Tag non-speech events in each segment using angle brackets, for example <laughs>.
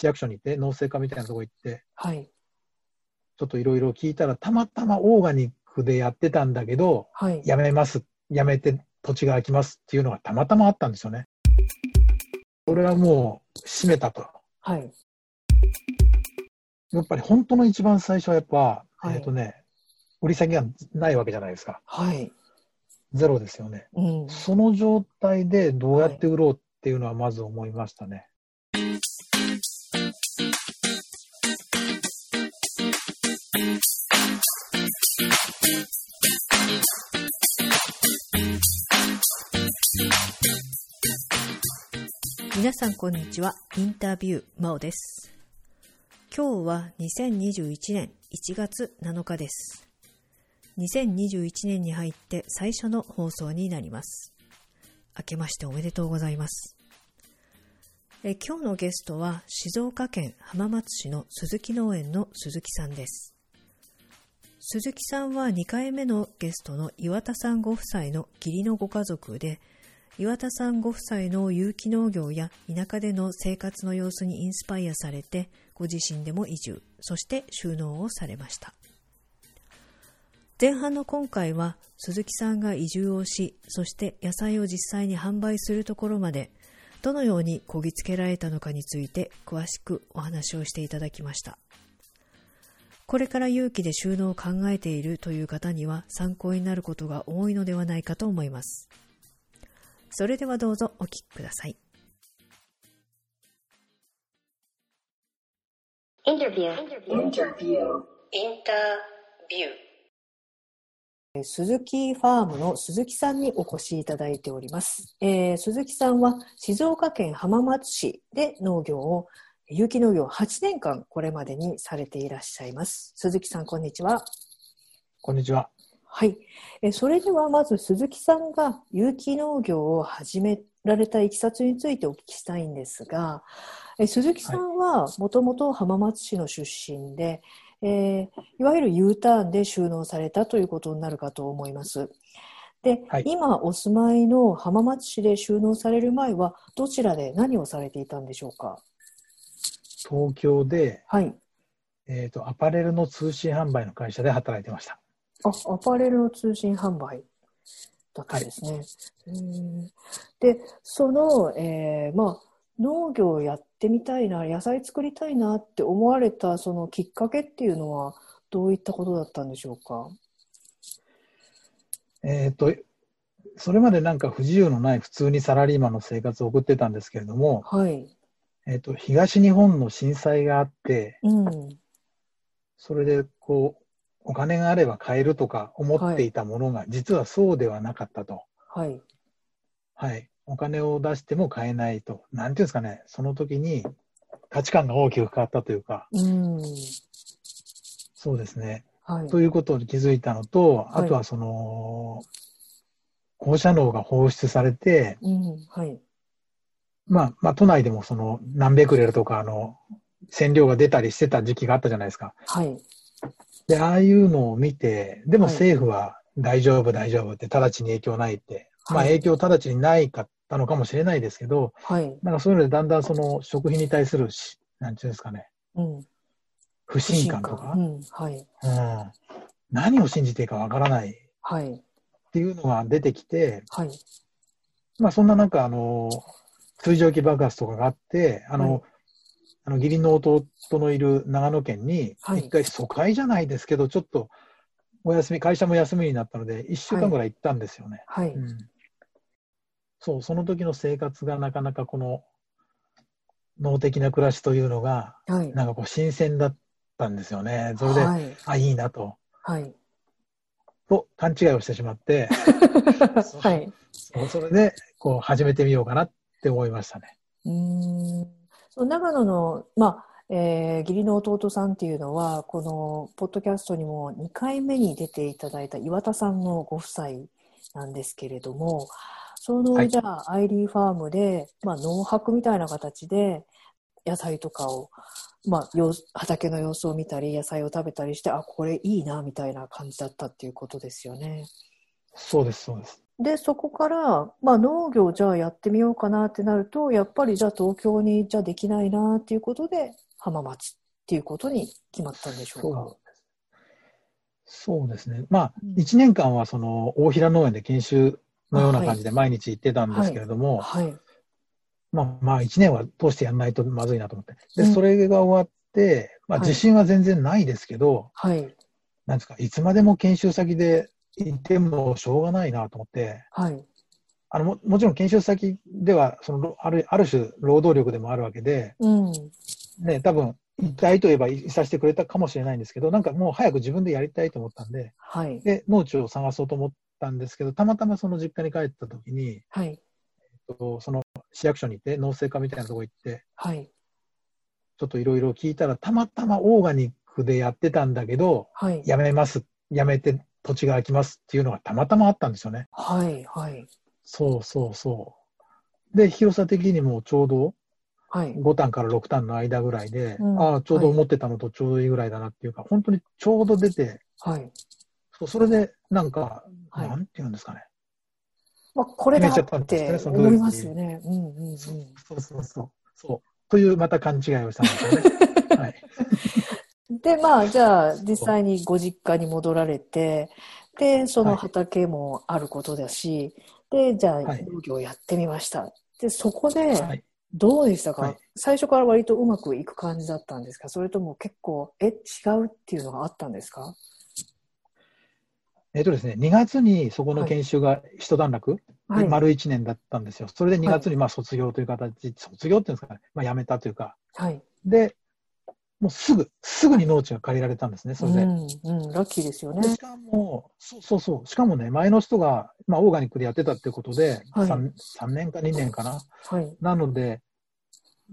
市役所に行って、農政課みたいなとこ行って、はい。ちょっといろいろ聞いたら、たまたまオーガニックでやってたんだけど、はい。やめます、やめて土地が空きますっていうのがたまたまあったんですよね。それはもう閉めたと。はい。やっぱり本当の一番最初はやっぱ、はいえっ、とね、売り先がないわけじゃないですか。はい。ゼロですよね。うん。その状態でどうやって売ろうっていうのはまず思いましたね。皆さんこんにちは。インタビュー、まおです。今日は2021年1月7日です。2021年に入って最初の放送になります。明けましておめでとうございます。え今日のゲストは静岡県浜松市の鈴木農園の鈴木さんです。鈴木さんは2回目のゲストの岩田さんご夫妻の義理のご家族で、岩田さんご夫妻の有機農業や田舎での生活の様子にインスパイアされて、ご自身でも移住、そして収納をされました。前半の今回は鈴木さんが移住をし、そして野菜を実際に販売するところまで、どのようにこぎつけられたのかについて詳しくお話をしていただきました。これから有機で収納を考えているという方には参考になることが多いのではないかと思います。それではどうぞお聞きください。Interview. Interview. えー鈴木ファームの鈴木さんにお越しいただいております。えー鈴木さんは静岡県浜松市で農業を、有機農業を8年間これまでにされていらっしゃいます。鈴木さん、こんにちは。こんにちは。はい。えーそれではまず鈴木さんが有機農業を始められたいきさつについてお聞きしたいんですが、えー鈴木さんはもともと浜松市の出身で、えーいわゆる U ターンで収納されたということになるかと思います。で、はい今お住まいの浜松市で収納される前はどちらで何をされていたんでしょうか？東京で、はい。えっ、と、アパレルの通信販売の会社で働いてました。あ、アパレルの通信販売だったんですね。うーんで、その、えーまあ、農業をやってみたいな、野菜作りたいなって思われたそのきっかけっていうのはどういったことだったんでしょうか？えっ、と、それまでなんか不自由のない普通にサラリーマンの生活を送ってたんですけれども、はい。えっ、と、東日本の震災があって、うん。それでこう、お金があれば買えるとか思っていたものが、実はそうではなかったと。はい。はい。お金を出しても買えないと。なんていうんですかね、その時に価値観が大きく変わったというか、うん。そうですね。はい。ということに気づいたのと、はいあとはその、放射能が放出されて、うん。はい。まあ、まあ、都内でもその何ベクレルとか、あの、染料が出たりしてた時期があったじゃないですか。はい。で、ああいうのを見て、でもはい政府は大丈夫、大丈夫って、直ちに影響ないって、まあはい影響直ちにないかったのかもしれないですけど、はい。なんかそういうのでだんだんその食品に対するし、なんていうんですかね、うん。不信感とか、うん。はい。うん、何を信じていいかわからないっはい。ていうのが出てきて、はい。まあそんな中、あの、水蒸気爆発とかがあって、あの、はいあの義理の弟のいる長野県に、はい一回疎開じゃないですけど、ちょっとお休み、会社も休みになったので、1週間ぐらい行ったんですよね。はい。うん、そう、その時の生活がなかなかこの脳的な暮らしというのが、はい。なんかこう新鮮だったんですよね。それで、はい。あ、いいなと、はい。と勘違いをしてしまって、<laughs> はい。そうそれでこう始めてみようかなって思いましたね。うーんそう長野の、まあえー義理の弟さんっていうのはこのポッドキャストにも2回目に出ていただいた岩田さんのご夫妻なんですけれどもその、はいじゃあアイリーファームで、まあ、農泊みたいな形で野菜とかを、まあ、畑の様子を見たり野菜を食べたりしてあこれいいなみたいな感じだったっていうことですよね。そうです、そうです。で、そこから、まあ農業じゃあやってみようかなってなると、やっぱりじゃあ東京にじゃあできないなっていうことで、浜松っていうことに決まったんでしょうか？そうですね。まあうん、1年間はその大平農園で研修のような感じで毎日行ってたんですけれども、はい。まあまあ1年は通してやんないとまずいなと思って。で、うんそれが終わって、まあはい自信は全然ないですけど、はい。なんですか、いつまでも研修先でいてもしょうがないなと思って、はい。あのももちろん研修先ではそのあるある種労働力でもあるわけで、うん。ね、多分いたいといえばいさせてくれたかもしれないんですけど、なんかもう早く自分でやりたいと思ったんで、はい。で農地を探そうと思ったんですけど、たまたまその実家に帰った時に、はい。とその市役所に行って、農政課みたいなとこ行って、はい。ちょっといろいろ聞いたら、たまたまオーガニックでやってたんだけど、はい。やめます、やめて土地が空きますっていうのがたまたまあったんですよね。はい。はい。そうそうそう。で、広さ的にもちょうどはい。5単から6単の間ぐらいで、うんああ、ちょうど思ってたのとちょうどいいぐらいだなっていうか、本当にちょうど出て、はい。そうそれでなんか、はいなんていうんですかね。まあ、これだったんっですねて思いますよね。うんうんうん。そうそうそう。そう。というまた勘違いをしたんですよね。<laughs> はい。で、まあ、じゃあ、実際にご実家に戻られて、で、そのはい。畑もあることだし、で、じゃあ、はい。農業やってみました。で、そこで、はい。どうでしたか、はい。最初から割とうまくいく感じだったんですか？それとも結構、え、違うっていうのがあったんですか？えっとですね、2月にそこの研修が一段落、はい。丸1年だったんですよ。それで2月にまあ卒業という形、卒業っていうんですかね、まあ辞めたというか、はい。で、もうすぐ、すぐに農地が借りられたんですね、それで。うん、うん、ラッキーですよねで。しかも、そうそうそう、しかもね、前の人が、まあ、オーガニックでやってたってことで、はい 3, 3年か2年かな。はい。なので、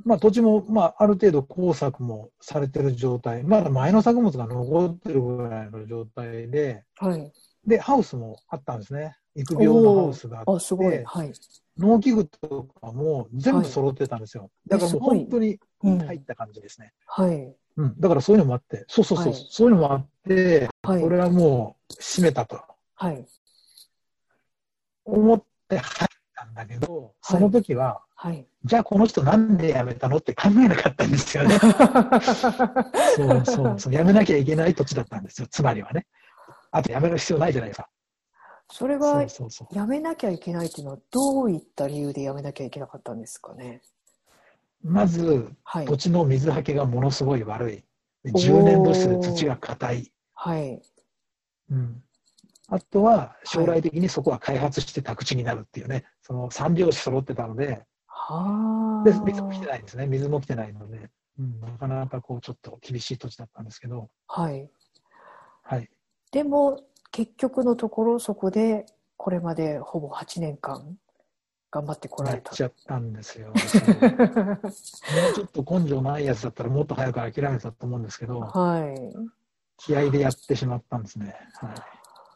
まあ、土地も、まあ、ある程度工作もされてる状態、まだ前の作物が残ってるぐらいの状態で、はい。で、ハウスもあったんですね。育苗のハウスがあって、あ、すごい。はい。農機具とかも全部揃ってたんですよ。だからもう本当にうん入った感じですね。はい。うん。だからそういうのもあって、そうそうそう、はいそういうのもあって、はいこれはもう閉めたとはい。思って入ったんだけど、その時は、はい。じゃあこの人なんで辞めたのって考えなかったんですよね。<laughs> そうそうそう、辞めなきゃいけない土地だったんですよ、つまりはね。あと辞める必要ないじゃないですか。そそれがうそうそう。やめなきゃいけないっていうのはどういった理由でやめなきゃいけなかったんですかね？まず、はい。土地の水はけがものすごい悪い。で10年越しで土が硬い。はい。うん。あとは、将来的にそこは開発して宅地になるっていうね、その三拍子揃ってたので、はあ。で、水も来てないんですね。水も来てないので、うん、なかなかこう、ちょっと厳しい土地だったんですけど、はい。はい。でも、結局のところ、そこで、これまでほぼ8年間、頑張ってこらなれた。っちゃったんですよ。私も <laughs> もうちょっと根性ないやつだったらもっと早く諦めたと思うんですけど、はい。気合でやってしまったんですね。は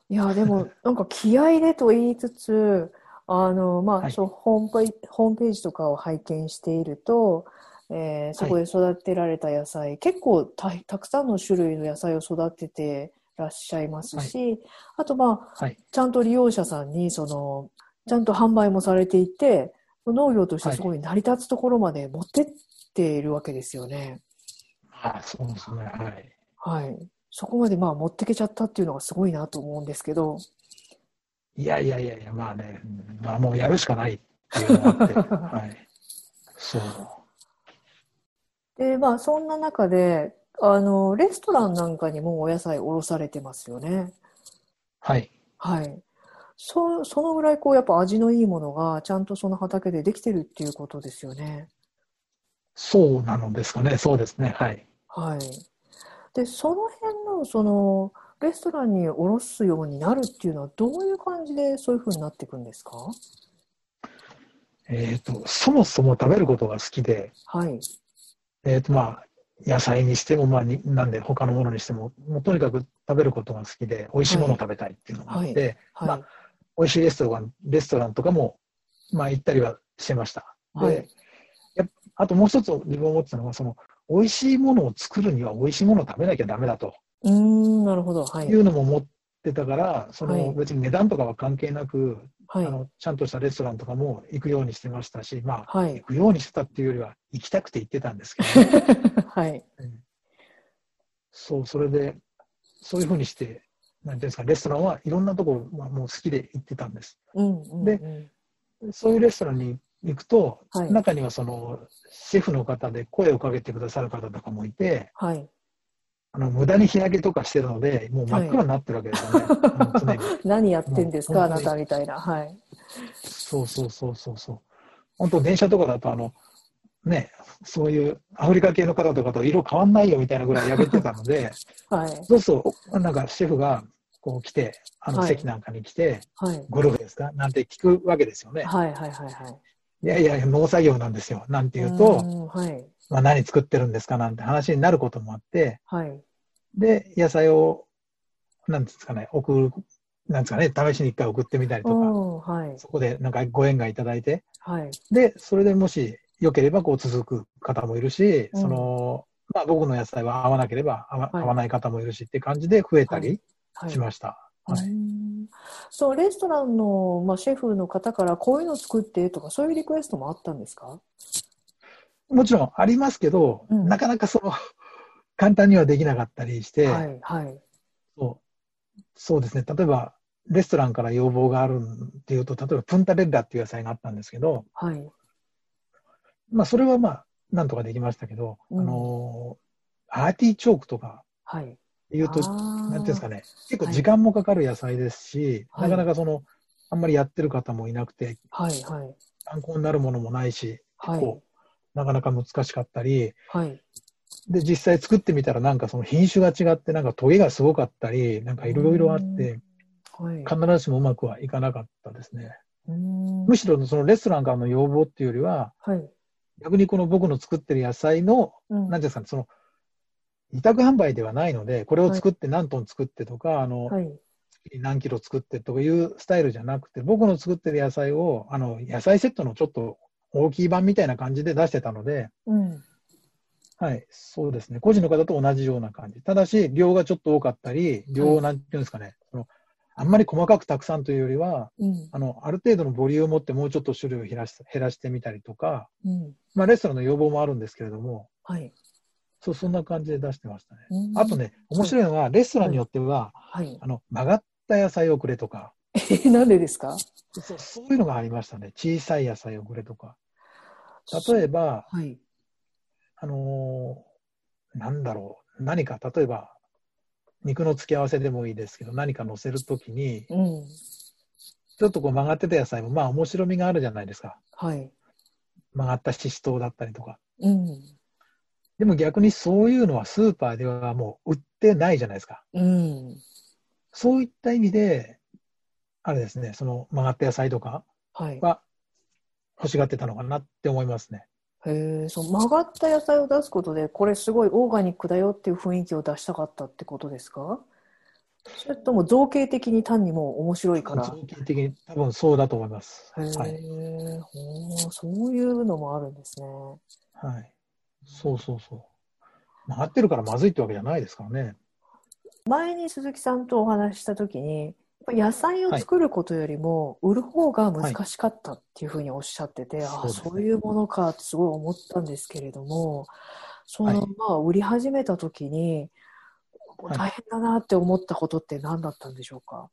い。いや、でも、<laughs> なんか気合でと言いつつ、あの、まあ、はいそうホームページ、ホームページとかを拝見していると、えーそこで育てられた野菜、結構たたくさんの種類の野菜を育ててらっしゃいますし、あと、まあ、はい。ちゃんと利用者さんに、その、ちゃんと販売もされていて、農業としてすごい成り立つところまで持ってっているわけですよね。あそうですね。はい。はい。そこまでまあ持ってけちゃったっていうのがすごいなと思うんですけど。いやいやいやいや、まあね、うんまあもうやるしかないっていうのがあって、<laughs> はい。そう。で、まあそんな中で、あの、レストランなんかにもお野菜おろされてますよね。はい。はい。そ、そのぐらいこうやっぱ味のいいものがちゃんとその畑でできてるっていうことですよね。そうなのですかね。そうですね。はい。はい。で、その辺の、その、レストランにおろすようになるっていうのは、どういう感じでそういう風になっていくんですか？えっ、と、そもそも食べることが好きで、はい。えっ、と、まあ、野菜にしても、まあに、なんで他のものにしても、もうとにかく食べることが好きで、美味しいものを食べたいっていうのがあって、はい。ま美味しいレストラン、レストランとかも、まあ行ったりはしてました。で、はいやっあともう一つ自分思ってたのは、その、美味しいものを作るには美味しいものを食べなきゃダメだとうーん、なるほど。はいい。うのも思っってたから、そはいの別に値段とかは関係なく、はいあ。のちゃんとしたレストランとかも行くようにしてましたし、まあ、はい行。くようにしてたっていうよりは、行きたくて行ってたんですけどね、<laughs> はい。そう、それで、そういうふうにして、なんていうんですか、レストランはいろんなところ、まあ、もう好きで行ってたんです。うんうんでうんそういうレストランに行くと、はい中にはそのシェフの方で声をかけてくださる方とかもいて、はい。あの無駄に日焼けとかしてるので、もう真っ暗になってるわけですよね、あの常に。<laughs> 何やってんですか、あなたみたいな。はい。そうそうそうそうそう。本当、電車とかだと、あの、ね、そういうアフリカ系の方とかと色変わんないよみたいなぐらい焼けてたので、<laughs> はい。そうすると、なんかシェフがこう来て、あのはい席なんかに来て、はい。ゴルフですか？なんて聞くわけですよね。はいはいはいはい。いやいや、農作業なんですよ。なんて言うと、んはい。まあ、何作ってるんですかなんて話になることもあって、はい。で、野菜を、なんですかね、送る、なんですかね、試しに一回送ってみたりとか、うんはい。そこでなんかご縁がいただいて、はい。で、それでもし良ければこう続く方もいるし、うんその、まあ僕の野菜は合わなければ合わ,、はい合わない方もいるしって感じで増えたりはい。しました。はいうんそう、レストランの、まあ、シェフの方からこういうの作ってとか、そういうリクエストもあったんですか？もちろんありますけど、うんなかなかその、簡単にはできなかったりして、はい、はい。そうそうですね、例えば、レストランから要望があるっていうと、例えばプンタレッラっていう野菜があったんですけど、はい。まあそれはまあ、なんとかできましたけど、うんあのー、アーティチョークとかはい。いうと、あーなんていうんですかね、結構時間もかかる野菜ですし、はいなかなかその、あんまりやってる方もいなくて、はい、はい。参考になるものもないし、はい。こう、なかなか難しかったり、はい。で、実際作ってみたらなんかその品種が違って、なんかトゲがすごかったり、なんかいろいろあって、はい。必ずしもうまくはいかなかったですね。うんむしろそのレストランからの要望っていうよりは、はい。逆にこの僕の作ってる野菜の、うんなんですかね、その、委託販売ではないので、これを作って何トン作ってとか、あの、はい。何キロ作ってというスタイルじゃなくて、僕の作ってる野菜を、あの、野菜セットのちょっと大きい版みたいな感じで出してたので、うん。はい、そうですね。個人の方と同じような感じ。ただし、量がちょっと多かったり、量、はいなんていうんですかね、その、あんまり細かくたくさんというよりは、うん。あの、ある程度のボリュームを持ってもうちょっと種類を減らし減らしてみたりとか、うん。まあ、レストランの要望もあるんですけれども、はい。そう、そんな感じで出してましたね。うんあと。ね、面白いのは、レストランによっては、はい。あの、曲がった野菜をくれとか、え、なんでですか？そうそういうのがありましたね。小さい野菜をくれとか。例えば、はい。あのーなんだろう、何か、例えば、肉の付け合わせでもいいですけど、何か乗せるときに、うん。ちょっとこう曲がってた野菜も、まあ面白みがあるじゃないですか。はい。曲がったししとうだったりとか。うん。でも逆にそういうのはスーパーではもう売ってないじゃないですか。うん。そういった意味で、あれですね、その曲がった野菜とかはい。は欲しがってたのかなって思いますね。へえ、そう曲がった野菜を出すことで、これすごいオーガニックだよっていう雰囲気を出したかったってことですか？それとも造形的に単にもう面白いから？造形的に多分そうだと思います。へえ、はい。そういうのもあるんですね。はい。そうそうそう。曲がってるからまずいってわけじゃないですからね。前に鈴木さんとお話ししたときに、野菜を作ることよりも売る方が難しかったっていうふうにおっしゃってて、ああそういうものかってすごい思ったんですけれども、その、はいまあ売り始めたときに、はい大変だなって思ったことって何だったんでしょうか？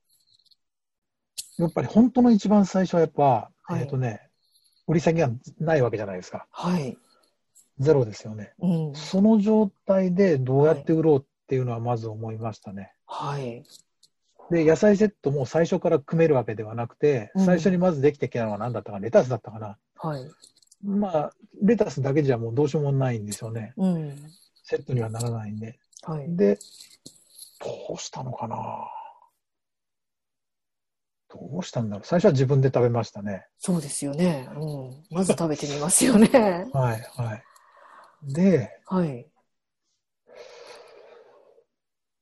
やっぱり本当の一番最初はやっぱ、はいえっ、とね、売り先がないわけじゃないですか。はい。ゼロですよね。うん。その状態でどうやって売ろうっていうのはまず思いましたね。はい。で、野菜セットも最初から組めるわけではなくて、うん最初にまずできてきたのは何だったかな、レタスだったかな。はい。まあ、レタスだけじゃもうどうしようもないんですよね。うん。セットにはならないんで。はい。で、どうしたのかなどうしたんだろう最初は自分で食べましたね。そうですよね。うん。まず食べてみますよね。<laughs> はい、はい。で、はい。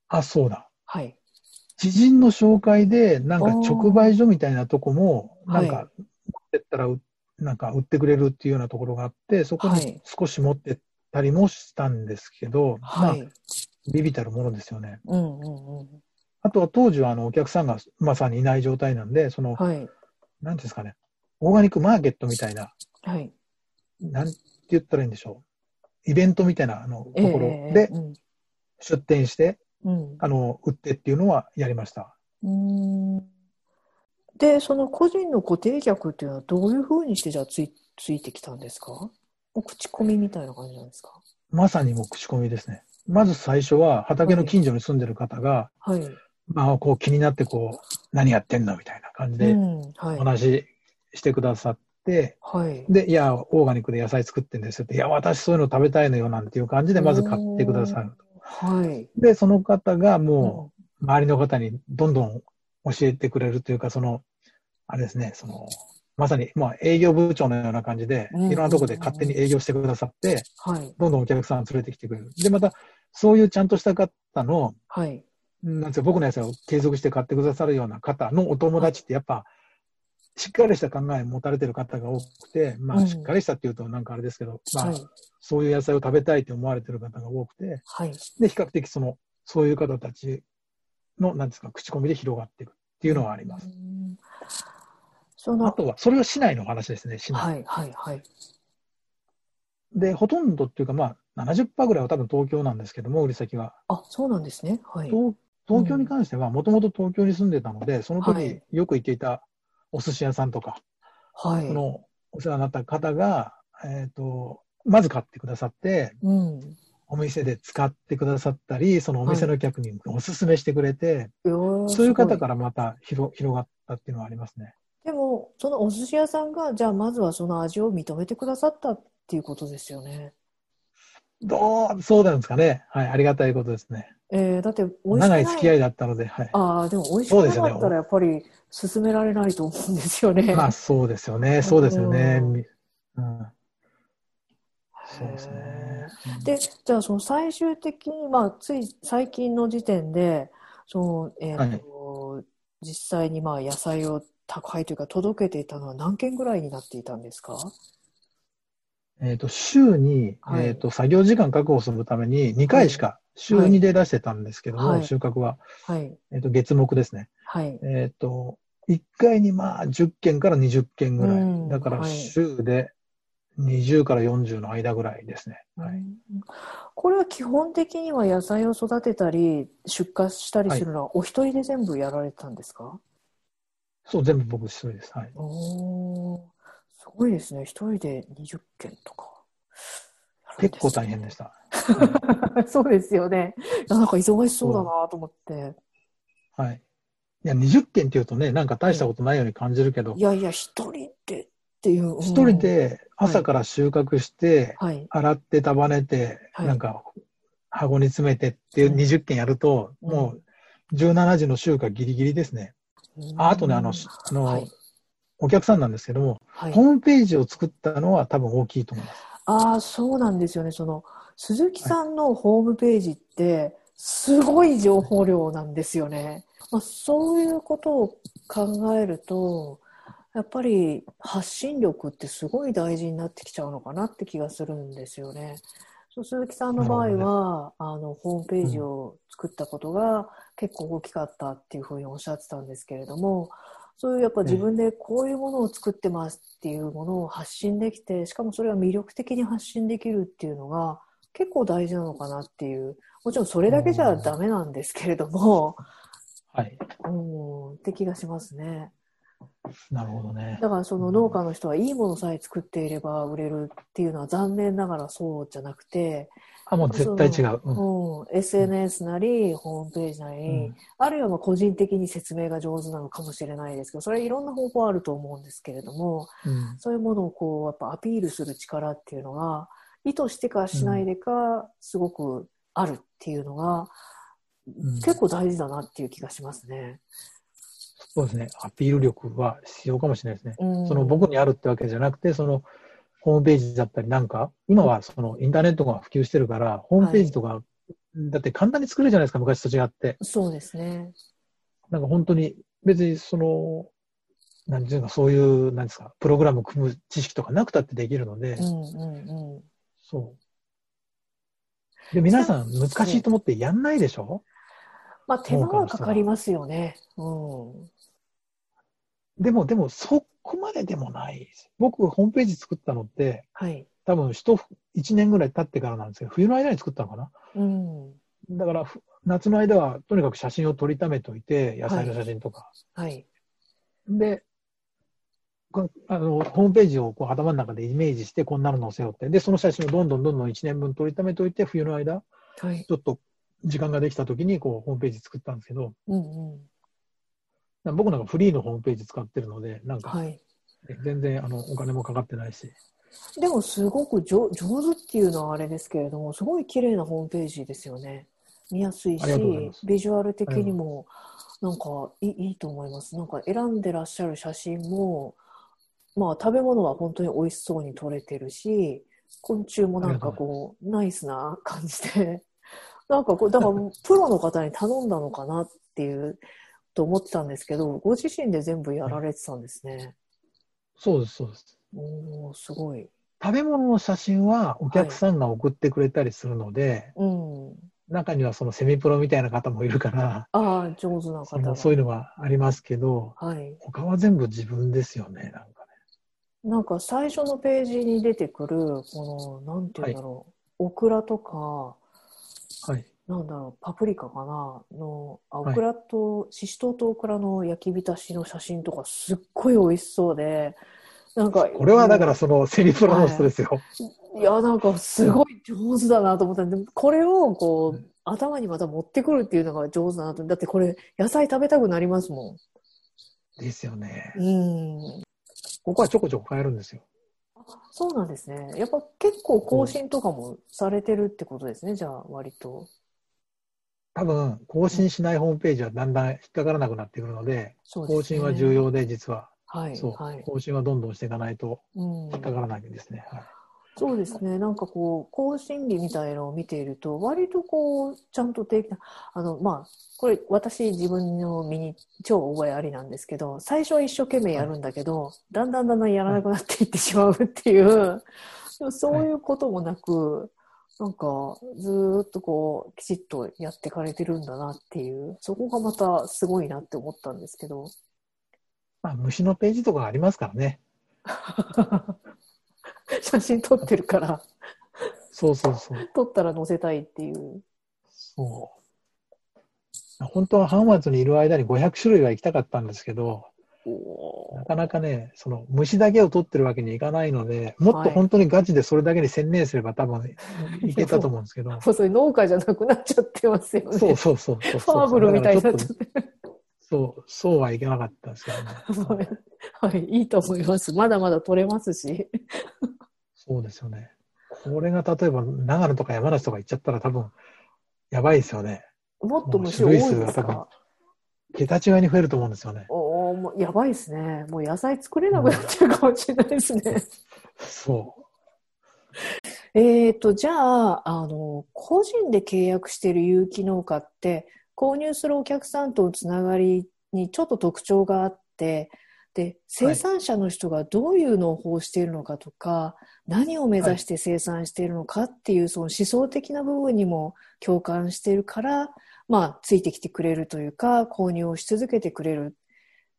あ、そうだ。はい。知人の紹介で、なんか直売所みたいなとこも、なんはか、持ってったらう、なんか売ってくれるっていうようなところがあって、そこはいに少し持ってったりもしたんですけど、まあ、はい。ビビたるものですよね。うんうんうん。あとは当時はあのお客さんがまさにいない状態なんで、その、はい。なんていうんですかね、オーガニックマーケットみたいな、はい。なんて言ったらいいんでしょう。イベントみたいなあのとええころでうん出店して、うんあの、売ってっていうのはやりました。うーんで、その個人の固定客っていうのはどういうふうにしてじゃあついついてきたんですか？お口コミみたいな感じなんですか？まさにもう口コミですね。まず最初は畑の近所に住んでる方が、はい。まあ、こう気になってこう、何やってんのみたいな感じでうん、おはい。話ししてくださって、はい。で、いや、オーガニックで野菜作ってんですよって、いや、私そういうの食べたいのよなんていう感じでまず買ってくださる。はい。で、その方がもうう、周りの方にどんどん教えてくれるというか、その、あれですね、その、まさに、まあ、営業部長のような感じで、うんいろんなところで勝手に営業してくださって、はい。どんどんお客さん連れてきてくれる。で、また、そういうちゃんとした方の、はい。なんですか、僕の野菜を継続して買ってくださるような方のお友達ってやっぱ、しっかりした考えを持たれてる方が多くて、まあ、うんしっかりしたっていうとなんかあれですけど、まあは、い。そういう野菜を食べたいと思われてる方が多くて、はい。で、比較的その、そういう方たちの、なんですか、口コミで広がっていくっていうのはあります。うんその、あとは、それは市内の話ですね、市内。はい。はい。はい。で、ほとんどっていうか、まあ、70%ぐらいは多分東京なんですけども、売り先は。あ、そうなんですね。はい。東東京に関しては、もともと東京に住んでたので、そのはい時よく行っていたお寿司屋さんとか、はいそ。のお世話になった方が、えっ、と、まず買ってくださって、うん。お店で使ってくださったり、そのお店の客におすすめしてくれて、そうそういう方からまた広広がったっていうのはありますね。でも、そのお寿司屋さんが、じゃあまずはその味を認めてくださったっていうことですよね。どう、そうなんですかね。はい、ありがたいことですね。えー、だって美味しく長ないい付き合いだったので、はい。ああ、でも美味しくそうですよねなかったらやっぱり勧められないと思うんですよね。まあ、そうですよね。そうですよね。うん。そうですね。うんで、じゃあその最終的に、まあ、つい最近の時点で、その、えーと実際にまあ野菜を宅配というか届けていたのは何件ぐらいになっていたんですか？えっ、と、週に、はいえっ、と、作業時間確保するために2回しか、週2で出してたんですけども、はい収穫は、はい。えっ、と、月目ですね。はい。えっ、と、1回にまあ10件から20件ぐらい。うんだからはい週で20から40の間ぐらいですね。はい。うんこれは基本的には野菜を育てたり出荷したりするのはお一人で全部やられてたんですか、そう、全部僕一人です。はい。おーすごいですね。一人で20件とか。結構大変でした。<laughs> そうですよね。なんか忙しそうだなと思って。はい。いや、20件っていうとね、なんか大したことないように感じるけどい、やいや、一人でっていう。うん一人。で朝から収穫して、はい。洗って束ねて、はいなんか、箱に詰めてっていううん20件やると、うんもう17時の収穫ギリギリですね。ああとね、あの、しあの、はいお客さんなんですけども、はいホームページを作ったのは多分大きいと思います。ああ、そうなんですよね。その、鈴木さんのホームページって、すごい情報量なんですよね。まあ、そういうことを考えると、やっぱり発信力ってすごい大事になってきちゃうのかなって気がするんですよね。鈴木さんの場合は、あの、ホームページを作ったことが結構大きかったっていうふうにおっしゃってたんですけれども、そういうやっぱ自分でこういうものを作ってますっていうものを発信できて、しかもそれは魅力的に発信できるっていうのが結構大事なのかなっていう、もちろんそれだけじゃダメなんですけれども、はい。うん、って気がしますね。なるほどね。だからその農家の人はいいものさえ作っていれば売れるっていうのは残念ながらそうじゃなくて、あ、もう絶対違う。うんうん、SNS なり、ホームページなり、うんあるいはまあ個人的に説明が上手なのかもしれないですけど、それはいろんな方法あると思うんですけれども、うんそういうものをこう、やっぱアピールする力っていうのが、意図してかしないでか、すごくあるっていうのが、うん結構大事だなっていう気がしますね。そうですね。アピール力は必要かもしれないですね。うんその僕にあるってわけじゃなくて、そのホームページだったりなんか、今はそのインターネットが普及してるから、ホームページとか、だって簡単に作れるじゃないですか、昔と違って。そうですね。なんか本当に別にその、なんていうか、そういう、なんですか、プログラム組む知識とかなくたってできるので、うんうんうん。そう。で、皆さん難しいと思ってやんないでしょ？まあ、手間はかかりますよね。うん。でも、でも、そこまででもないです。僕、ホームページ作ったのって、はい。多分、一1年ぐらい経ってからなんですけど、冬の間に作ったのかな？うん。だから、ふ夏の間は、とにかく写真を撮りためといて、野菜の写真とか。はい。で、こあのホームページをこう頭の中でイメージして、こんなの載せようって。で、その写真をどんどんどんどん1年分撮りためといて、冬の間、はい。ちょっと時間ができた時にこうホームページ作ったんですけど、うんうん。僕なんかフリーのホームページ使ってるので、なんかはい。全然あのお金もかかってないし、でも、すごく上上手っていうのはあれですけれども、すごい綺麗なホームページですよね。見やすいしビジュアル的にも、なんかいいいいと思います。なんか選んでらっしゃる写真も、まあ、食べ物は本当に美味しそうに撮れてるし、昆虫もなんかこう、ナイスな感じで、<laughs> なんかこう、だから、プロの方に頼んだのかなっていう、と思ってたんですけど、ご自身で全部やられてたんですね。そうです、そうです。おー、すごい。食べ物の写真はお客さんが送ってくれたりするので、うん。中にはそのセミプロみたいな方もいるから、ああ、上手なそ方そういうのがありますけど、はい。他は全部自分ですよね、なんかね。なんか最初のページに出てくる、この、なんていうんだろう、オクラとか、はい。なんだろう、パプリカかなの、あオはいクラと、ししとうとオクラの焼き浸しの写真とか、すっごい美味しそうで、なんか、これはだからそのセミプロの人ですよ。いや、なんかすごい上手だなと思ったんで、これをこう、頭にまた持ってくるっていうのが上手だなと。だってこれ、野菜食べたくなりますもですよね。ん。うん。ここはちょこちょこ変えるんですよ。そうなんですね。やっぱ結構更新とかもされてるってことですね、じゃあ割と。多分、更新しないホームページはだんだん引っかからなくなってくるので、ね更新は重。要で、実は。はい。そう、はい。更新はどんどんしていかないとうん引っかからないんですね。はい、そうですね。なんかこう、更新日みたいのを見ていると、割とこう、ちゃんと定期的な、あの、まあ、これ私自分の身に超覚えありなんですけど、最初は一生懸命やるんだけど、だんだんだんだんやらなくなっていってしまうっていう、そういうこともなく、なんかずーっとこう、きちっとやってかれてるんだなっていう、そこがまたすごいなって思ったんですけど。まあ、虫のページとかありますからね。<laughs> 写真撮ってるから、そうそうそう。撮ったら載せたいっていう。そう。本当は浜松にいる間に500種類は行きたかったんですけど、おなかなかね、その虫だけを取ってるわけにいかないので、もっはいと本当にガチでそれだけに専念すれば多分 <laughs> いけたと思うんですけど、もう <laughs> それ農家じじゃなくなっちゃってますよね。そうそうそうそう。ファーブルみたいになっちゃだって。そう、そうはいけなかったんですけどね。<laughs> はい、いいと思います。まだまだ取れますし。そうですよね。これが例えば長野とか山梨とか行っちゃったら多分やばいですよね。もっと虫多いですか？桁違いに増えると思うんですよね。おーもうやばいですね。もう野菜作れなくなってるかもしれないですね。そえっと、じゃあ、あの、個人で契約している有機農家って、購入するお客さんとのつながりにちょっと特徴があって、で、生産者の人がどういう農法をしているのかとか、何を目指して生産しているのかっていう、その思想的な部分にも共感しているから、まあ、ついてきてくれるというか、購入をし続けてくれる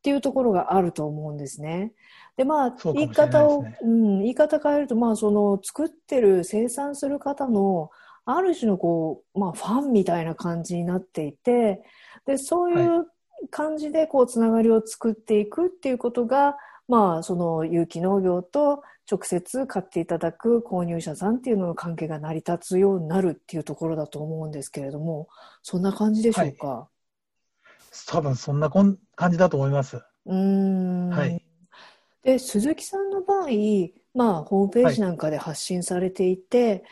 っていうところがあると思うんですね。で、まあ、そうかも言い方を、うん、言い方変えると、まあ、その、作ってる、生産する方の、ある種のこう、まあ、ファンみたいな感じになっていて、で、そういう感じで、こう、つながりを作っていくっていうことが、まあ、その、有機農業と直接買っていただく購入者さんっていうのの関係が成り立つようになるっていうところだと思うんですけれども、そんな感じでしょうか？う。多分そんなこん感じだと思います。うーんはいで鈴木さんの場合、まあ、ホームページなんかで発信されていて、はい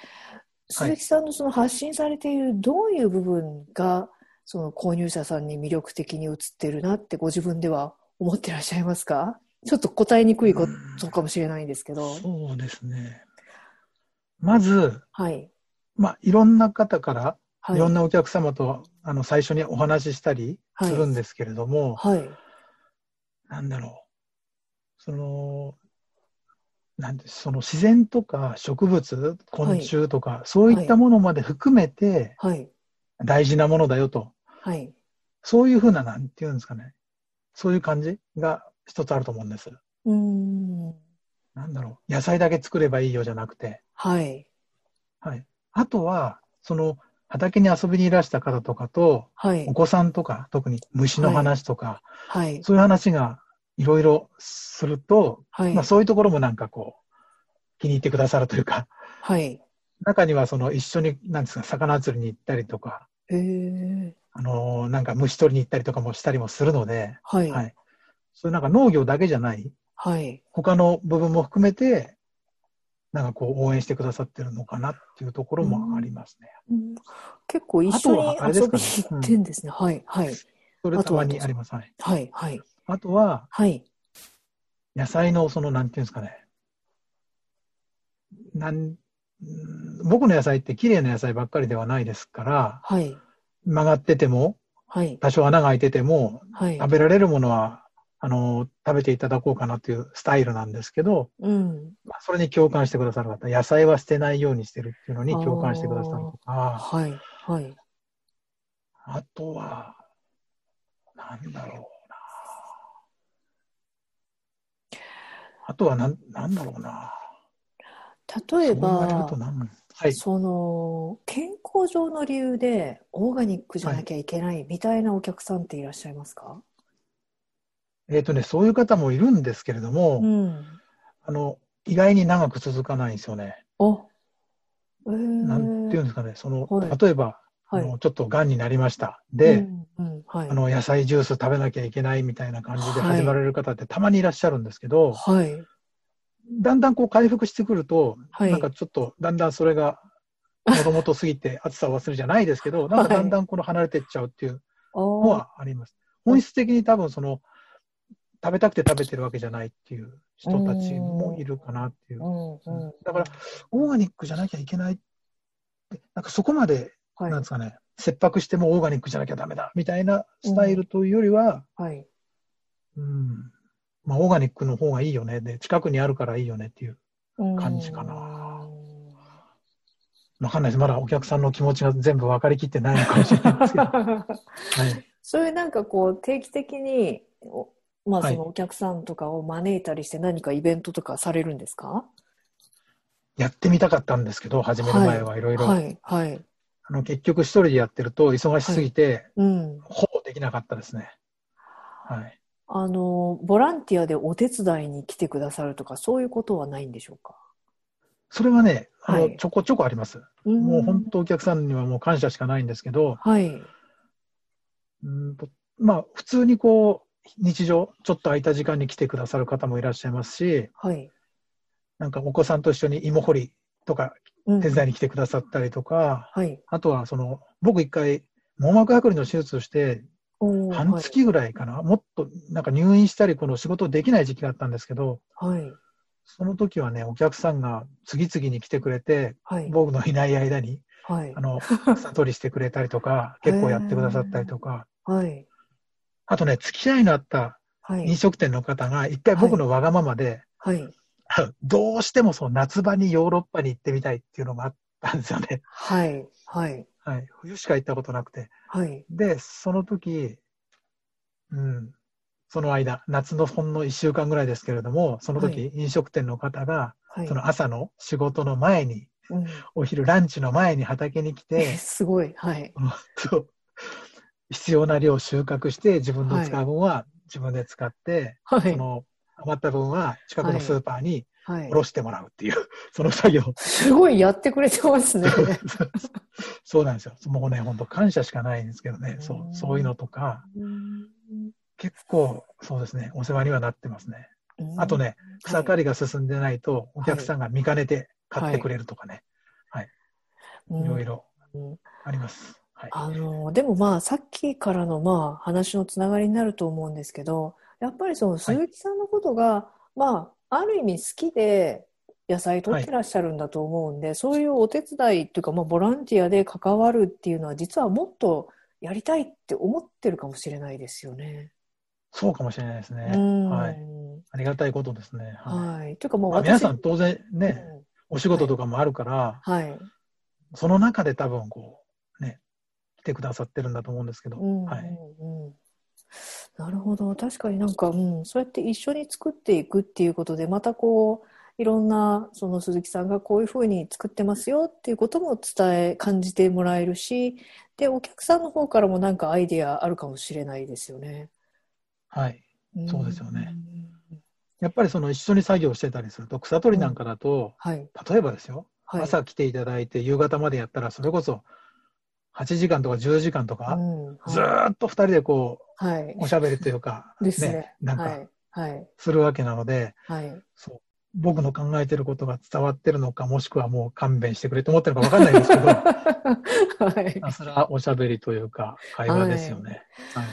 鈴木さんのその発信されているどういう部分がその購入者さんに魅力的に映ってるなってご自分では思ってらっしゃいますか？ちょっと答えにくいことかもしれないんですけど。そうですね。まず、はい。まあ、いろんな方から、はい。いろんなお客様とあの最初にお話ししたりはいするんですけれども、はい。なんだろう。その、なんで、その自然とか植物、昆虫とか、そういったものまで含めてはい。大事なものだよとはい。そういうふうな、なんていうんですかね。そういう感じが一つあると思うんです。うん。なんだろう。野菜だけ作ればいいよじゃなくて。はい。はい。あとは、その、畑に遊びにいらした方とかと、はいお。子さんとか、特に虫の話とか、はい。そういう話がいろいろすると、はい。まあそういうところもなんかこう、気に入ってくださるというか、はい。中にはその一緒に、なんですか、魚釣りに行ったりとか。あのーなんか虫取りに行ったりとかもしたりもするので、はい。はい。そういうなんか農業だけじゃない、はい。他の部分も含めて、なんかこう応援してくださってるのかなっていうところもありますね。うん結構一緒に遊びに行ってんですね。はい。はい。それたまにあります。はい。はい。はい。あとは、はい。野菜のその、なんていうんですかね。なん僕の野菜って綺麗な野菜ばっかりではないですから、はい。曲がってても、はい。多少穴が開いてても、はい。食べられるものは、あの、食べていただこうかなというスタイルなんですけど、うん。まあそれに共感してくださる方、野菜は捨てないようにしてるっていうのに共感してくださるとか、はい。はい。あとは、なんだろうな。あとはなん、なんだろうな。例えばはい。その、健康上の理由でオーガニックじゃなきゃいけないみたいなお客さんっていらっしゃいますか？えっ、とね、そういう方もいるんですけれども、うん。あの、意外に長く続かないんですよね。あ、えー、なんていうんですかね、その、はい例えば、はい。あのちょっと癌になりました。で、うんうんはい。あの、野菜ジュース食べなきゃいけないみたいな感じではい始まられる方ってたまにいらっしゃるんですけど、はい。だんだんこう回復してくると、はいなんかちょっとだんだんそれが、もともと過ぎて <laughs> 暑さを忘れるじゃないですけど、なんかだんだんこの離れていっちゃうっていうあのーはあります。本質的に多分その、食べたくて食べてるわけじゃないっていう人たちもいるかなっていうう。んうん。だから、オーガニックじゃなきゃいけないって、なんかそこまで、はいなんですかね、切迫してもオーガニックじゃなきゃダメだみたいなスタイルというよりは、はい。うん、まあ、オーガニックの方がいいよね。で、近くにあるからいいよねっていう。うん感じかなわかんないです。まだお客さんの気持ちが全部分かりきってないのかもしれないですけど。<laughs> はい。そういうなんかこう定期的におまあはいそのお客さんとかを招いたりして何かイベントとかされるんですか？やってみたかったんですけど、始める前はいろいろ。はいはいあの結局一人でやってると忙しすぎて、うんほぼできなかったですね。はい。あのボランティアでお手伝いに来てくださるとかそういうことはないんでしょうか？それはね、あの、はいちょこちょこあります。うんもう本当お客さんにはもう感謝しかないんですけど、はい。うんとまあ普通にこう、日常、ちょっと空いた時間に来てくださる方もいらっしゃいますし、はい。なんかお子さんと一緒に芋掘りとかうん手伝いに来てくださったりとか、はい。あとはその、僕一回、網膜剥離の手術をして、半月ぐらいかな、もっとなんか入院したり、この仕事できない時期があったんですけど、はい。はい。その時はね、お客さんが次々に来てくれて、はい。僕のいない間に、はいあ。の、草取りしてくれたりとか、<laughs> 結構やってくださったりとか、はい。あとね、付き合いのあったはい。飲食店の方が、一回僕のわがままで、はい。<laughs> どうしてもその夏場にヨーロッパに行ってみたいっていうのがあったんですよね。はい。はい。はい。冬しか行ったことなくて。はい。で、その時、うん、その間、夏のほんの1週間ぐらいですけれども、その時、飲食店の方が、はい。その朝の仕事の前に、うんお昼ランチの前に畑に来えて、すごい。はい。必要な量を収穫して、自分の使う分は自分で使って、はいそ。の余った分は近くのスーパーにはいお。ろしてもらうっていう、<laughs> その作業。すごいやってくれてますね。<laughs> そうなんですよ。もうね、本当感謝しかないんですけどね、そうう、そういうのとか、結構、そうですね、お世話にはなってますね。あとね、草刈りが進んでないと、お客さんが見かねて買ってくれるとかね、うん、いろいろうんあります。はい。あのでもまあさっきからのまあ話のつながりになると思うんですけどやっぱりその鈴木さんのことが、まあある意味好きで野菜取ってらっしゃるんだと思うんで、そういうお手伝いっていうか、まあ、ボランティアで関わるっていうのは実はもっとやりたいって思ってるかもしれないですよね。そうかもしれないですね。うんはい。ありがたいことですね。はい。はい。というかもうまあ、私、皆さん当然ね、うんお仕事とかもあるから、はい。その中で多分こう、ね、てくださってるんだと思うんですけど、うんはい。うん。うんなるほど。確かになんか、うん、そうやって一緒に作っていくっていうことでまたこういろんなその鈴木さんがこういうふうに作ってますよっていうことも伝え感じてもらえるしでお客さんの方からもなんかアイデアあるかもしれないですよね。はい。ん。そうですよね。やっぱりその一緒に作業してたりすると、草取りなんかだと、はい。例えばですよ、はい、朝来ていただいて夕方までやったら、それこそ8時間とか10時間とか、うんずーっと2人でこはい、う、おしゃべりというか、<laughs> ですね。なんかはい。はい。するわけなので、はい。そう。僕の考えてることが伝わってるのか、もしくはもう勘弁してくれと思ってるのか分かんないんですけど、<laughs> はい。ひたすらおしゃべりというか、会話ですよね。はい。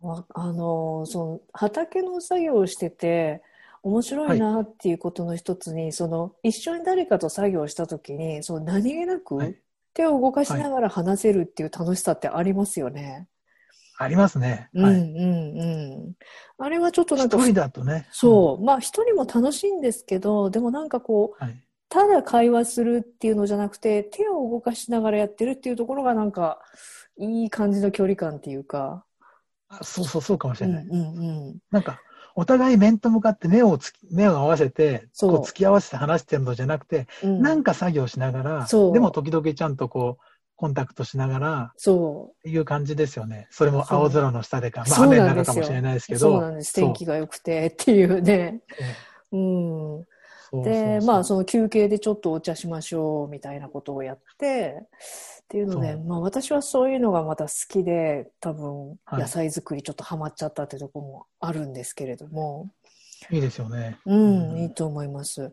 わあのその畑の作業をしてて面白いなっていうことの一つに、その一緒に誰かと作業した時にその何気なはくい手を動かしながら話せるっていう楽しさってありますよね。ありますね。うんうんはい。うん。あれはちょっとなんか一人だとね。そうまあ一人も楽しいんですけどでもなんかこううん。はい。ただ会話するっていうのじゃなくて手を動かしながらやってるっていうところがなんかいい感じの距離感っていうか。あそうそう、そうかもしれない。うんうんうん。なんか、お互い面と向かって目をつき目を合わせて、そうこう突き合わせて話してるのじゃなくて、うんなんか作業しながら、そうでも時々ちゃんとこう、コンタクトしながら、そっていう感じですよね。それも青空の下でか、まあ雨の中かもしれないですけう。ど。そうなんです。天気が良くてっていうね。うん。で、まあ、その休憩でちょっとお茶しましょうみたいなことをやって、っていうので、まあ私はそういうのがまた好きで、多分はい。野菜作りちょっとハマっちゃったってところもあるんですけれども、いいですよね。うん、うん。いいと思います。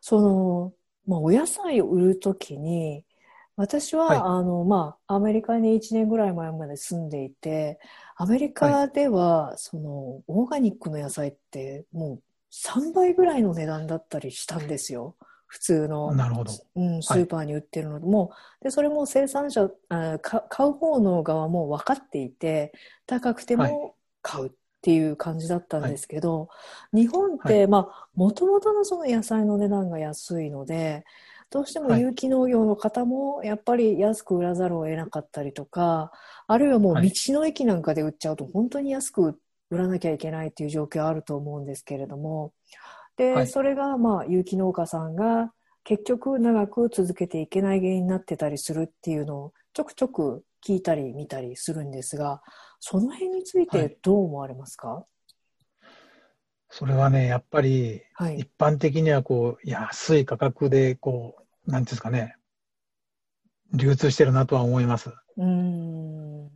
その、まあお野菜を売るときに、私は、はい。あの、まあ、アメリカに1年ぐらい前まで住んでいて、アメリカでは、その、オーガニックの野菜って、もう3倍ぐらいの値段だったりしたんですよ。普通の、なるほど。うん、スーパーに売ってるの。で、もう、で、それも生産者、あか買う方の側も分かっていて、高くてはい。も買うっていう感じだったんですけど、日本って、はまあ、もともとのその野菜の値段が安いので、どうしてもはい。有機農業の方もやっぱり安く売らざるを得なかったりとか、あるいはもうはい。道の駅なんかで売っちゃうと本当に安く売らなきゃいけないっていう状況あると思うんですけれども、で、はいそれがまあ有機農家さんが結局長く続けていけない原因になってたりするっていうのをちょくちょく聞いたり見たりするんですが、その辺についはいてどう思われますか？それはね、やっぱり、はい。一般的にはこう、安い価格で、こう、なんていうんですかね、流通してるなとは思います。うーん。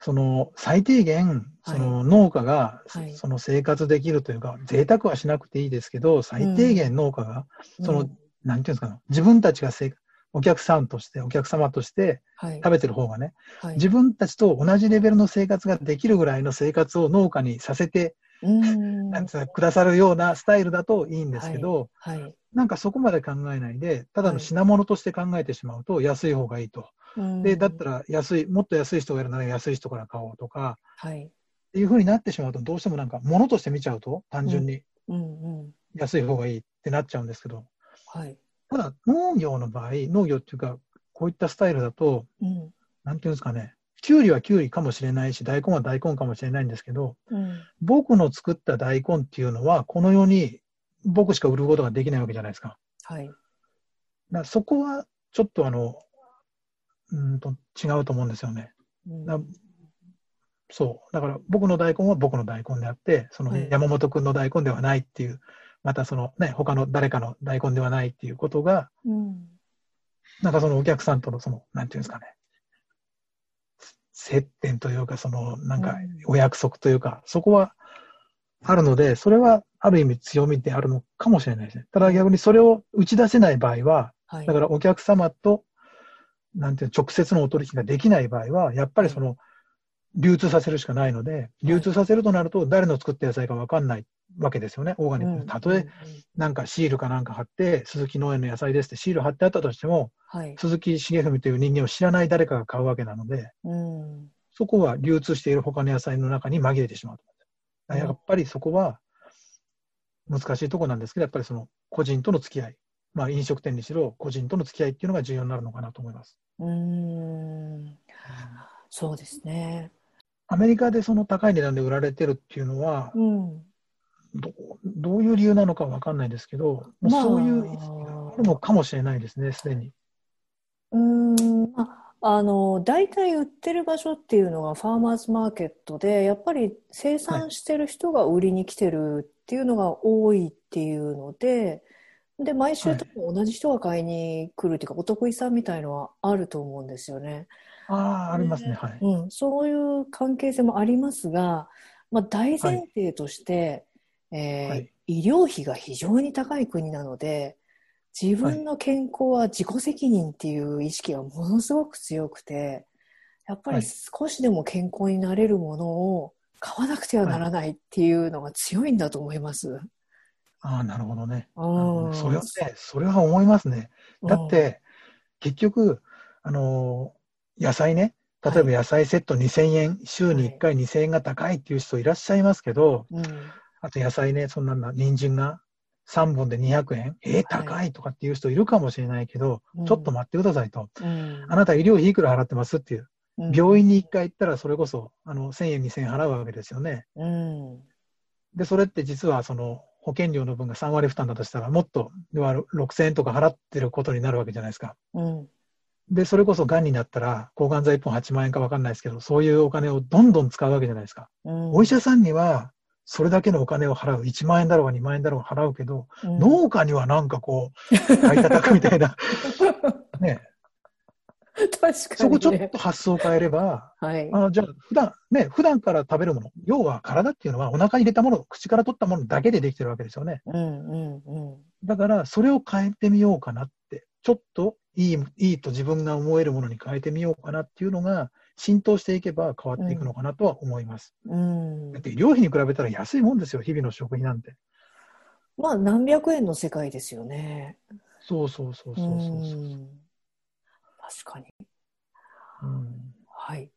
その、最低限、はいその農家が、はいその生活できるというか、贅沢はしなくていいですけど、最低限農家が、そのうんなんていうんですかね、自分たちがせお客さんとして、お客様としてはい。食べてる方がね、はい自分たちと同じレベルの生活ができるぐらいの生活を農家にさせて、ん。なんくださるようなスタイルだといいんですけど、はい。なんかそこまで考えないで、ただの品物として考えてしまうと安い方がいいと。うんで、だったら安い、もっと安い人がいるなら安い人から買おうとか、はい。っていう風になってしまうと、どうしてもなんか物として見ちゃうと、単純にうんうん。安い方がいいってなっちゃうんですけど、はい。ただ農業の場合、農業っていうか、こういったスタイルだと、うん。なんていうんですかね、キュウリはキュウリかもしれないし、大根は大根かもしれないんですけど、うん。僕の作った大根っていうのは、この世に僕しか売ることができないわけじゃないですか。はい。だそこはちょっとあの、うーんと違うと思うんですよね。うんだそう。だから僕の大根は僕の大根であって、そのはい山本君の大根ではないっていう、またそのね、他の誰かの大根ではないっていうことが、うん。なんかそのお客さんとのその、なんていうんですかね、接点というか、その、なんかうんお約束というか、そこはあるので、それはある意味強みであるのかもしれないですね。ただ逆にそれを打ち出せない場合は、はい。だからお客様と、なんていうの直接のお取引ができない場合は、やっぱりその、流通させるしかないので、流通させるとなると、誰の作った野菜か分かんないわけですよね、オーガニックで。たとえ、なんかシールかなんか貼って、鈴木農園の野菜ですってシール貼ってあったとしても、はい。鈴木重文という人間を知らない誰かが買うわけなので、うん。そこは流通している他の野菜の中に紛れてしまう。やっぱりそこは難しいところなんですけど、やっぱりその個人との付き合い。まあ、飲食店にしろ、個人との付き合いっていうのが重要になるのかなと思います。うんそうですね。アメリカでその高い値段で売られてるっていうのは、うん、どどういう理由なのかわかんないですけど、まあ、そういう意識があるのかもしれないですね、すでに。うんああの大体売ってる場所っていうのがファーマーズマーケットでやっぱり生産してる人が売りに来てるっていうのが多いっていうので、で毎週多分同じ人が買いに来るっていうか、はい、お得意さんみたいのはあると思うんですよね。ああありますね、はい、うん、そういう関係性もありますが、まあ、大前提として、はい、えーはい、医療費が非常に高い国なので自分の健康は自己責任っていう意識がものすごく強くて、やっぱり少しでも健康になれるものを買わなくてはならないっていうのが強いんだと思います。ああ、なるほどね。うん、それはね、それは思いますね。だって、結局、あのー、野菜ね、例えば野菜セット2000円、はい、週に1回2000円が高いっていう人いらっしゃいますけど、うん、あと野菜ね、そんな、人参が3本で200円、えー、高いとかっていう人いるかもしれないけど、はい、ちょっと待ってくださいと、うん、あなた医療費いくら払ってますっていう、うん、病院に1回行ったらそれこそあの1000円、2000円払うわけですよね。うん、で、それって実はその保険料の分が3割負担だとしたら、もっと6000円とか払ってることになるわけじゃないですか。で、それこそ癌になったら、抗がん剤1本8万円か分かんないですけど、そういうお金をどんどん使うわけじゃないですか。お医者さんには、それだけのお金を払う。1万円だろうが2万円だろうが払うけど、うん、農家にはなんかこう、買い叩くみたいな。<laughs> ね。確かに、ね、そこちょっと発想を変えれば、はい、あじゃあ、普段ね、普段から食べるもの、要は体っていうのはお腹に入れたもの、口から取ったものだけでできてるわけですよね。うんうんうん、だから、それを変えてみようかなって、ちょっといいいいと自分が思えるものに変えてみようかなっていうのが、浸透していけば変わっていくのかなとは思います。うん、だって医療費に比べたら安いもんですよ、日々の食費なんて。まあ、何百円の世界ですよね。そうそうそうそうそうそう。う確かに。うん、はい。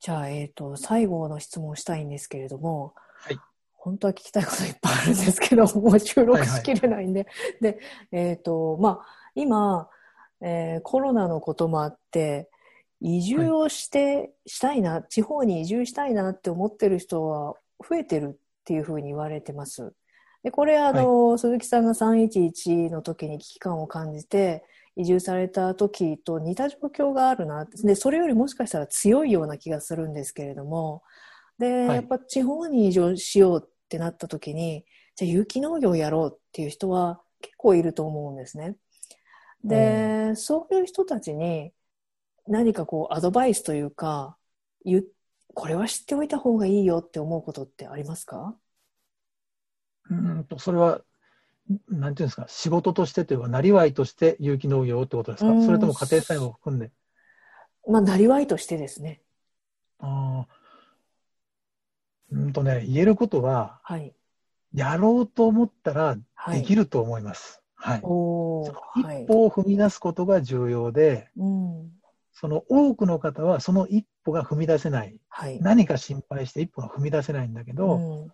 じゃあ、えっ、ー、と、最後の質問をしたいんですけれども、はい。本当は聞きたいこといっぱいあるんですけど、もう収録しきれないんで。はいはい、で、えっ、ー、と、まあ、今、えー、コロナのこともあって、移住をして、はい、したいな、地方に移住したいなって思ってる人は増えてるっていうふうに言われてます。でこれあの、はい、鈴木さんが311の時に危機感を感じて移住された時と似た状況があるなでそれよりもしかしたら強いような気がするんですけれども。で、はい、やっぱ地方に移住しようってなった時にじゃあ有機農業をやろうっていう人は結構いると思うんですね。で、うん、そういう人たちに何かこうアドバイスというかこれは知っておいた方がいいよって思うことってありますか？うんとそれはなんていうんですか仕事としてというかなりわいとして有機農業ってことですか？それとも家庭菜園を含んで？まあなりわいとしてですね。ああうんとね言えることは、はい、やろうと思ったらできると思います、はい、はい、一歩を踏み出すことが重要で、うん、その多くの方はその一歩が踏み出せない、はい、何か心配して一歩が踏み出せないんだけど、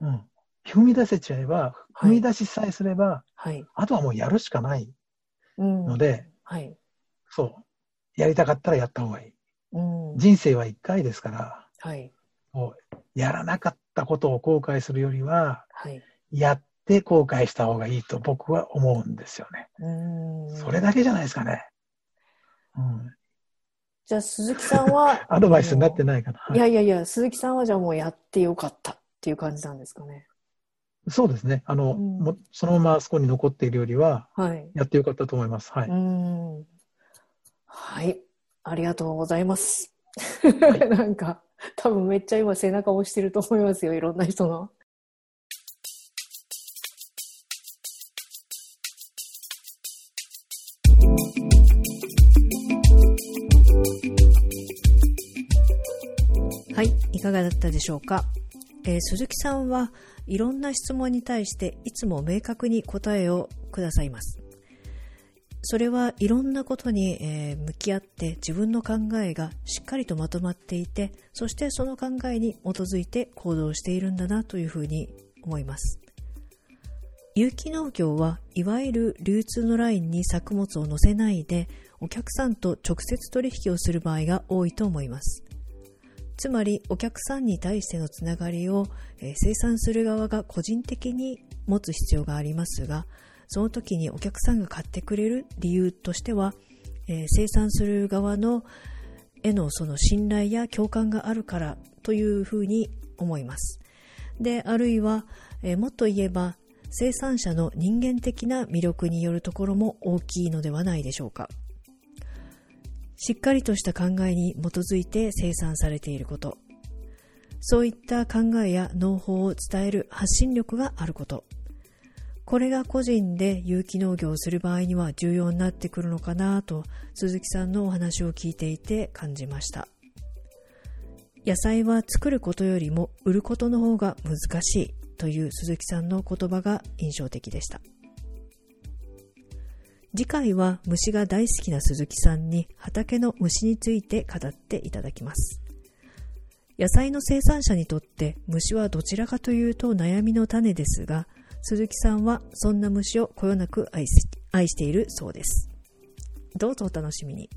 うん、うん、踏み出せちゃえば、踏み出しさえすれば、はい、あとはもうやるしかない。ので、うんはい、そう、やりたかったらやった方がいい。うん、人生は一回ですから、はい、もうやらなかったことを後悔するよりは、はい、やって後悔した方がいいと僕は思うんですよね。それだけじゃないですかね。うん、じゃあ鈴木さんは <laughs> アドバイスになってないかな、はい、いやいやいや鈴木さんはじゃあもうやってよかったっていう感じなんですかね。そうですね。あの、うん、もそのままあそこに残っているよりは、はい、やってよかったと思います。はい、はい、ありがとうございます、はい、<laughs> なんか多分めっちゃ今背中押してると思いますよいろんな人のい、かがだったでしょうか、えー、鈴木さんはいろんな質問に対していつも明確に答えをくださいます。それはいろんなことに、え、向き合って自分の考えがしっかりとまとまっていて、そしてその考えに基づいて行動しているんだなというふうに思います。有機農業はいわゆる流通のラインに作物を載せないでお客さんと直接取引をする場合が多いと思います。つまりお客さんに対してのつながりを、え、生産する側が個人的に持つ必要がありますが、その時にお客さんが買ってくれる理由としては、え、生産する側のへのその信頼や共感があるからというふうに思います。で、あるいは、え、もっと言えば生産者の人間的な魅力によるところも大きいのではないでしょうか。しっかりとした考えに基づいて生産されていること、そういった考えや農法を伝える発信力があること、これが個人で有機農業をする場合には重要になってくるのかなと鈴木さんのお話を聞いていて感じました。野菜は作ることよりも売ることの方が難しいという鈴木さんの言葉が印象的でした。次回は虫が大好きな鈴木さんに畑の虫について語っていただきます。野菜の生産者にとって虫はどちらかというと悩みの種ですが、鈴木さんはそんな虫をこよなく愛しているそうです。どうぞお楽しみに。